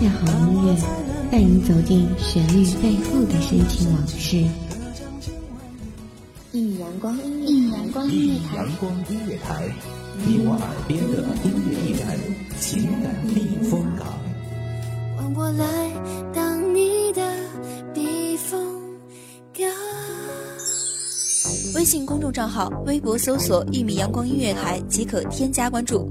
邂好音乐，带你走进旋律背后的深情往事。一米阳光，一米阳光音乐台，阳光音乐台，你我耳边的音乐驿站，情感避风港。换我来当你的避风港。微信公众账号、微博搜索“一米阳光音乐台”即可添加关注。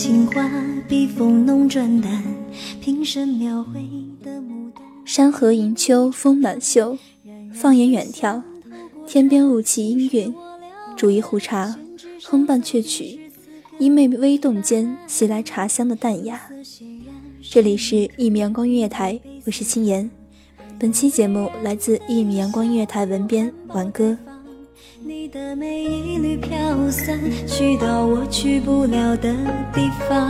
情花，笔锋浓转淡，平生描绘的牡丹。山河迎秋风满袖，放眼远眺，天边雾气氤氲。煮一壶茶，哼伴雀曲，衣袂微动间袭来茶香的淡雅。这里是一米阳光音乐台，我是青言。本期节目来自一米阳光音乐台文编晚歌。你的每一缕飘散，去到我去不了的地方。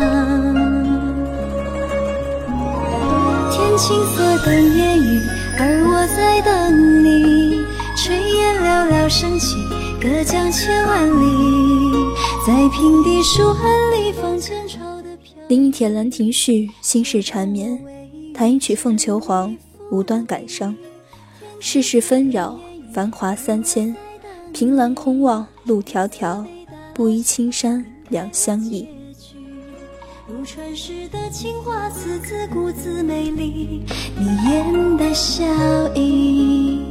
天青色等烟雨，而我在等你。炊烟袅袅升起，隔江千万里。在平地书汉里放千愁的飘。临一铁兰亭序，心事缠绵。弹一曲凤求凰，无端感伤。世事纷扰，繁华三千。凭栏空望，路迢迢，布衣青山两相依。如传世的青花瓷，自顾自美丽，你眼带笑意。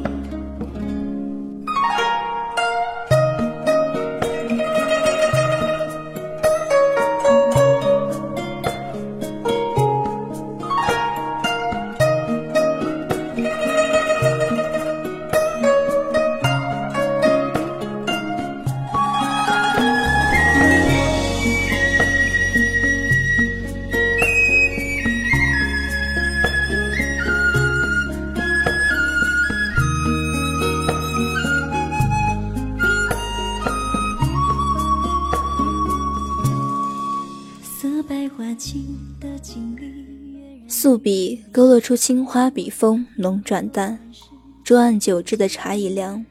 素笔勾勒出青花笔锋浓转淡，桌案酒制的茶已凉，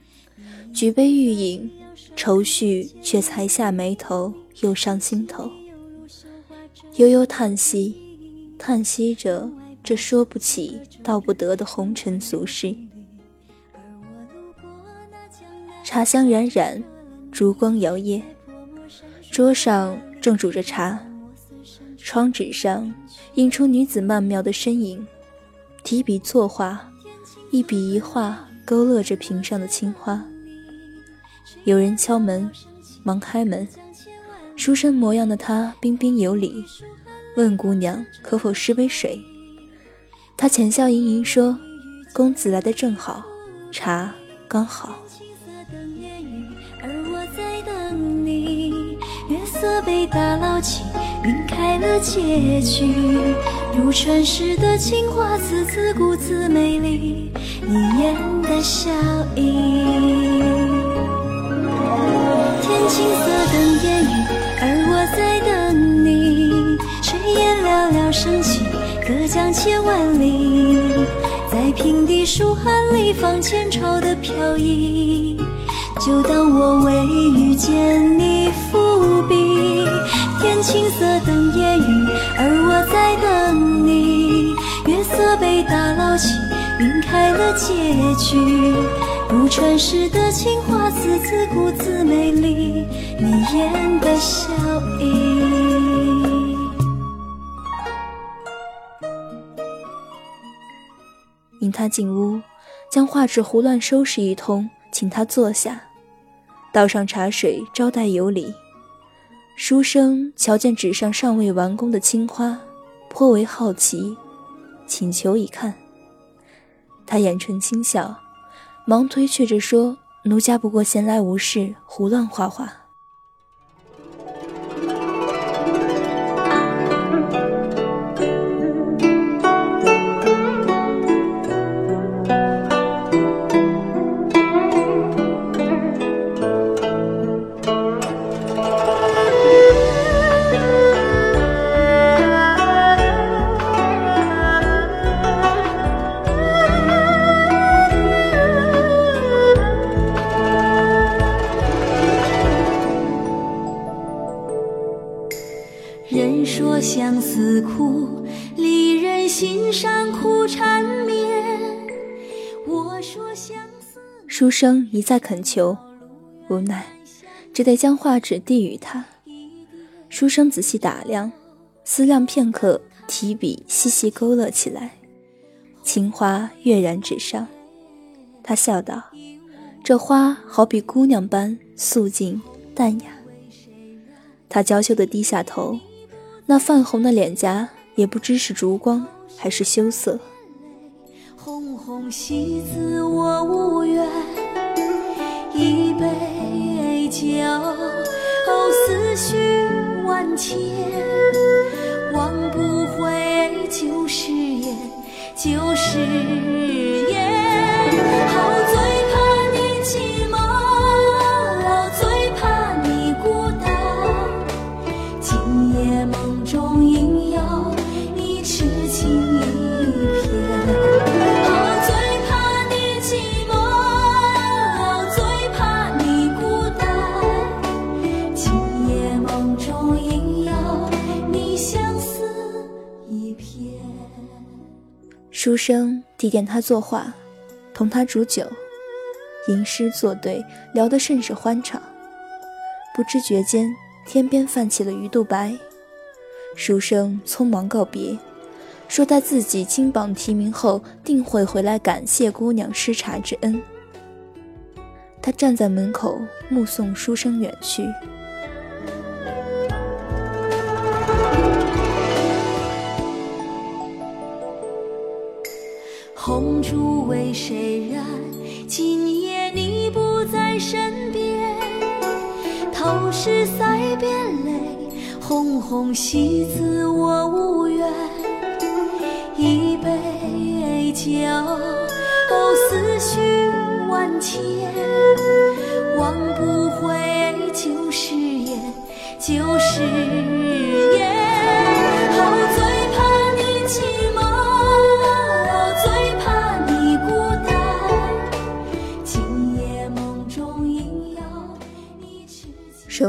举杯欲饮，愁绪却才下眉头又上心头，悠悠叹息，叹息着这说不起道不得的红尘俗事。茶香冉冉，烛光摇曳，桌上正煮着茶。窗纸上映出女子曼妙的身影，提笔作画，一笔一画勾勒着屏上的青花。有人敲门，忙开门。书生模样的他彬彬有礼，问姑娘可否施杯水。他浅笑盈盈说：“公子来的正好，茶刚好。”月色被打捞起。晕开了结局，如传世的情话，字字古字美丽，你眼的笑意。天青色等烟雨，而我在等你。炊烟袅袅升起，隔江千万里。在平地书汉里放千愁的飘逸，就当我未遇见你伏笔。天青色等夜雨，而我在等你。月色被打捞起，晕开了结局。不传世的青花瓷，自顾自美丽，你眼的笑意。引他进屋，将画纸胡乱收拾一通，请他坐下，倒上茶水招待有礼。书生瞧见纸上尚未完工的青花，颇为好奇，请求一看。他眼唇轻笑，忙推却着说：“奴家不过闲来无事，胡乱画画。”人说相思苦，离人心上苦缠绵。我说相思。书生一再恳求，无奈只得将画纸递与他。书生仔细打量，思量片刻，提笔细细勾勒起来，青花跃然纸上。他笑道：“这花好比姑娘般素净淡雅。”他娇羞地低下头。那泛红的脸颊，也不知是烛光还是羞涩。红红喜字我无缘，一杯酒，思绪万千，忘不回旧誓言，旧誓言。提点他作画，同他煮酒，吟诗作对，聊得甚是欢畅。不知觉间，天边泛起了鱼肚白。书生匆忙告别，说待自己金榜题名后，定会回来感谢姑娘施茶之恩。他站在门口，目送书生远去。红烛为谁燃？今夜你不在身边，头是腮边泪，红红喜字我无缘。一杯酒，哦思绪万千，忘不回旧誓言，旧誓言。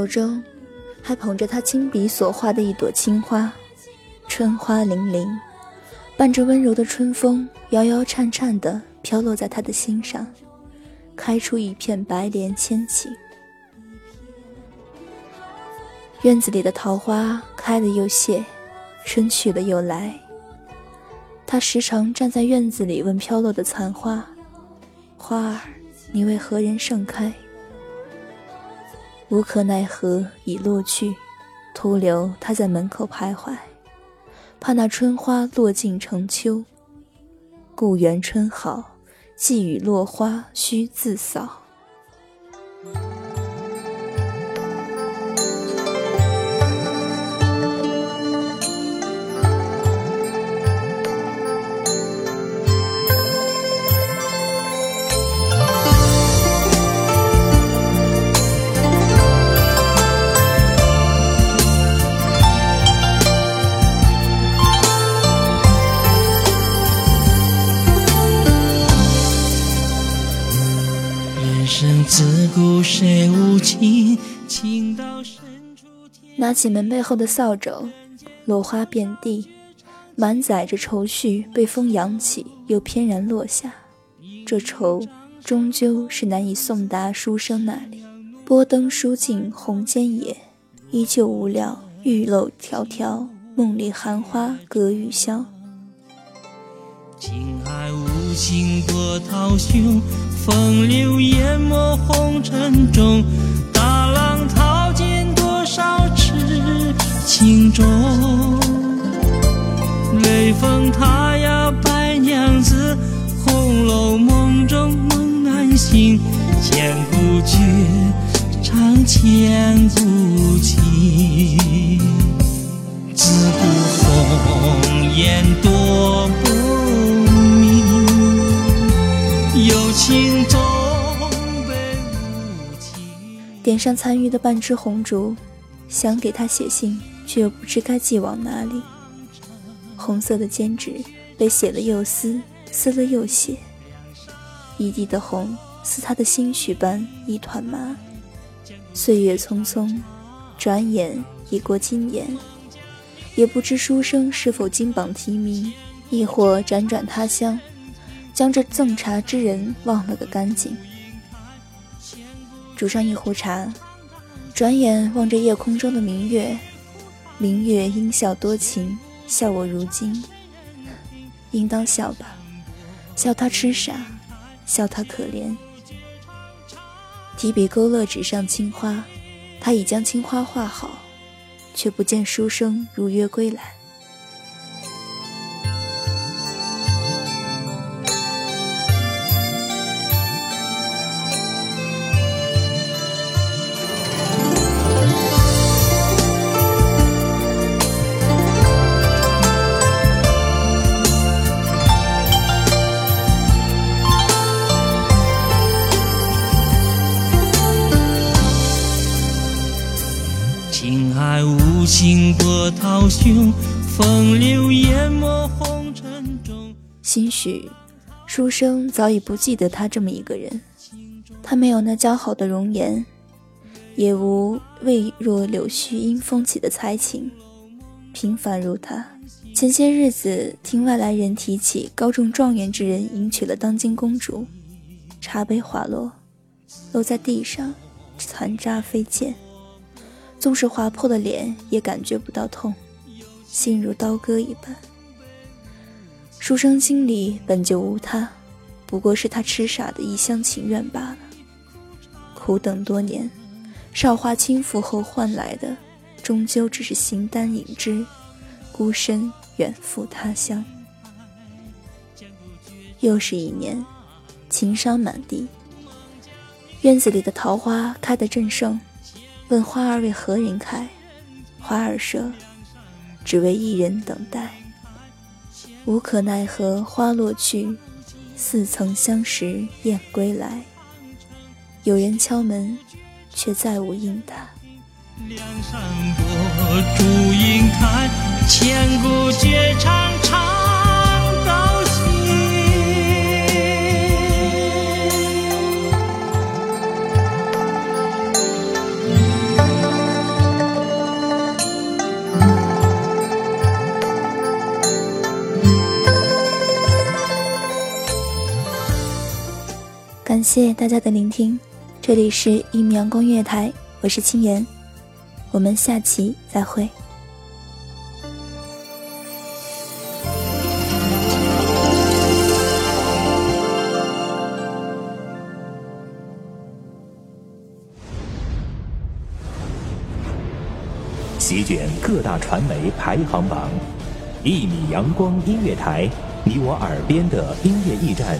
中还捧着他亲笔所画的一朵青花，春花凌凌，伴着温柔的春风，摇摇颤颤地飘落在他的心上，开出一片白莲千顷。院子里的桃花开了又谢，春去了又来。他时常站在院子里问飘落的残花：“花儿，你为何人盛开？”无可奈何已落去，徒留他在门口徘徊，怕那春花落尽成秋。故园春好，寄雨落花须自扫。拿起门背后的扫帚，落花遍地，满载着愁绪，被风扬起，又翩然落下。这愁终究是难以送达书生那里。拨灯书尽红间野，依旧无聊玉漏迢迢。梦里寒花隔玉箫。情海无情波涛汹，风流淹没红尘中，点上残余的半支红烛，想给他写信，却又不知该寄往哪里。红色的笺纸被写了又撕，撕了又写，一地的红似他的心绪般一团麻。岁月匆匆，转眼已过今年，也不知书生是否金榜题名，亦或辗转他乡，将这赠茶之人忘了个干净。煮上一壶茶，转眼望着夜空中的明月，明月应笑多情。笑我如今，应当笑吧，笑他痴傻，笑他可怜。提笔勾勒纸上青花，他已将青花画好，却不见书生如约归来。兴许，书生早已不记得他这么一个人。他没有那姣好的容颜，也无未若柳絮因风起的才情，平凡如他。前些日子听外来人提起高中状元之人迎娶了当今公主，茶杯滑落，落在地上，残渣飞溅。纵是划破了脸，也感觉不到痛，心如刀割一般。书生心里本就无他，不过是他痴傻的一厢情愿罢了。苦等多年，韶华倾覆后换来的，终究只是形单影只，孤身远赴他乡。又是一年，情伤满地，院子里的桃花开得正盛。问花儿为何人开？花儿说：“只为一人等待。”无可奈何花落去，似曾相识燕归来。有人敲门，却再无应答。梁山伯祝英台，千古绝唱唱谢谢大家的聆听，这里是《一米阳光音乐台》，我是青言，我们下期再会。席卷各大传媒排行榜，一米阳光音乐台，你我耳边的音乐驿站，